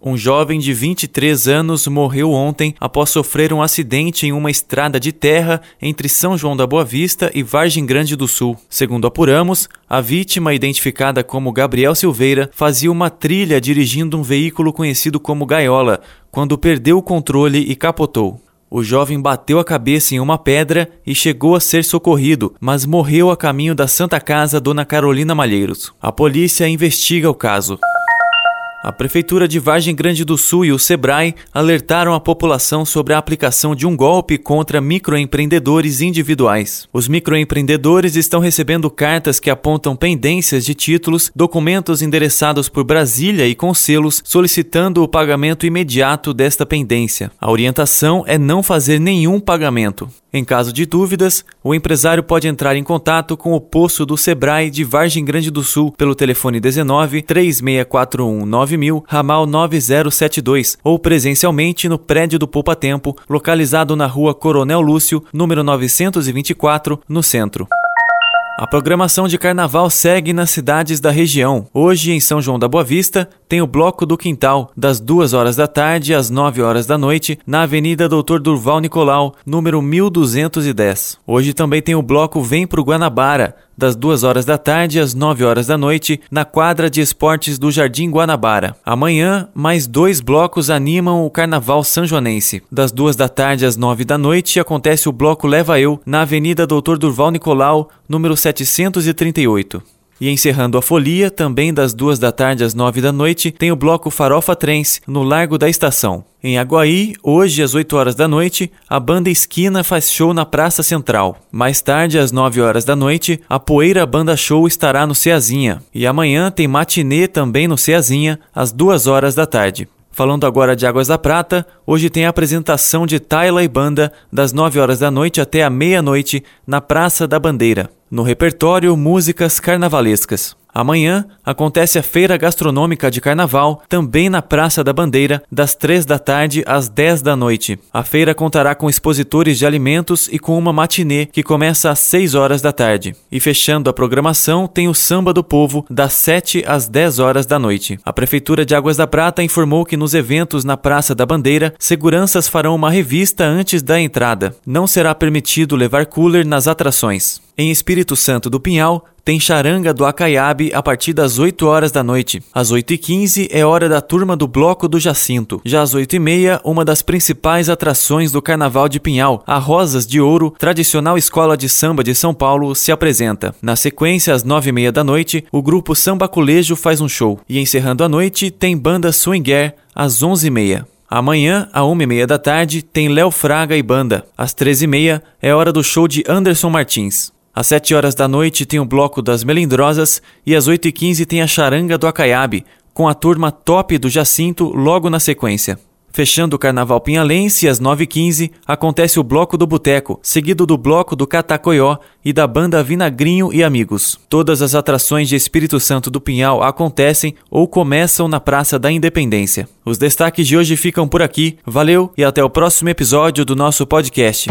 Um jovem de 23 anos morreu ontem após sofrer um acidente em uma estrada de terra entre São João da Boa Vista e Vargem Grande do Sul. Segundo apuramos, a vítima, identificada como Gabriel Silveira, fazia uma trilha dirigindo um veículo conhecido como Gaiola, quando perdeu o controle e capotou. O jovem bateu a cabeça em uma pedra e chegou a ser socorrido, mas morreu a caminho da Santa Casa Dona Carolina Malheiros. A polícia investiga o caso. A Prefeitura de Vargem Grande do Sul e o Sebrae alertaram a população sobre a aplicação de um golpe contra microempreendedores individuais. Os microempreendedores estão recebendo cartas que apontam pendências de títulos, documentos endereçados por Brasília e com selos solicitando o pagamento imediato desta pendência. A orientação é não fazer nenhum pagamento. Em caso de dúvidas, o empresário pode entrar em contato com o posto do Sebrae de Vargem Grande do Sul pelo telefone 19 3641 9000, ramal 9072 ou presencialmente no prédio do Poupa Tempo, localizado na rua Coronel Lúcio, número 924, no centro. A programação de carnaval segue nas cidades da região. Hoje, em São João da Boa Vista, tem o Bloco do Quintal, das 2 horas da tarde às 9 horas da noite, na Avenida Doutor Durval Nicolau, número 1210. Hoje também tem o Bloco Vem pro Guanabara, das 2 horas da tarde às 9 horas da noite, na quadra de esportes do Jardim Guanabara. Amanhã, mais dois blocos animam o Carnaval Sanjoanense. Das 2 da tarde às 9 da noite, acontece o bloco Leva Eu, na Avenida Doutor Durval Nicolau, número 738. E encerrando a folia, também das duas da tarde às nove da noite, tem o bloco Farofa Trens, no Largo da Estação. Em Aguaí, hoje às 8 horas da noite, a banda Esquina faz show na Praça Central. Mais tarde, às 9 horas da noite, a Poeira Banda Show estará no Ceazinha. E amanhã tem matinê também no Ceazinha, às 2 horas da tarde. Falando agora de Águas da Prata, hoje tem a apresentação de Taila e Banda das 9 horas da noite até a meia-noite na Praça da Bandeira. No repertório, músicas carnavalescas. Amanhã acontece a Feira Gastronômica de Carnaval, também na Praça da Bandeira, das 3 da tarde às 10 da noite. A feira contará com expositores de alimentos e com uma matinê que começa às 6 horas da tarde. E fechando a programação, tem o Samba do Povo, das 7 às 10 horas da noite. A Prefeitura de Águas da Prata informou que nos eventos na Praça da Bandeira, seguranças farão uma revista antes da entrada. Não será permitido levar cooler nas atrações. Em Espírito Santo do Pinhal, tem charanga do Acaiabe a partir das 8 horas da noite. Às 8h15 é hora da turma do Bloco do Jacinto. Já às 8h30, uma das principais atrações do Carnaval de Pinhal, a Rosas de Ouro, tradicional escola de samba de São Paulo, se apresenta. Na sequência, às 9h30 da noite, o grupo Samba Culejo faz um show. E encerrando a noite, tem banda Swinger às 11h30. Amanhã, às 1h30 da tarde, tem Léo Fraga e banda. Às 13h30 é hora do show de Anderson Martins. Às 7 horas da noite tem o bloco das Melindrosas e às 8h15 tem a charanga do Acaiabe, com a turma top do Jacinto logo na sequência. Fechando o Carnaval Pinhalense, às 9h15, acontece o Bloco do Boteco, seguido do Bloco do Catacoió e da banda Vinagrinho e Amigos. Todas as atrações de Espírito Santo do Pinhal acontecem ou começam na Praça da Independência. Os destaques de hoje ficam por aqui. Valeu e até o próximo episódio do nosso podcast.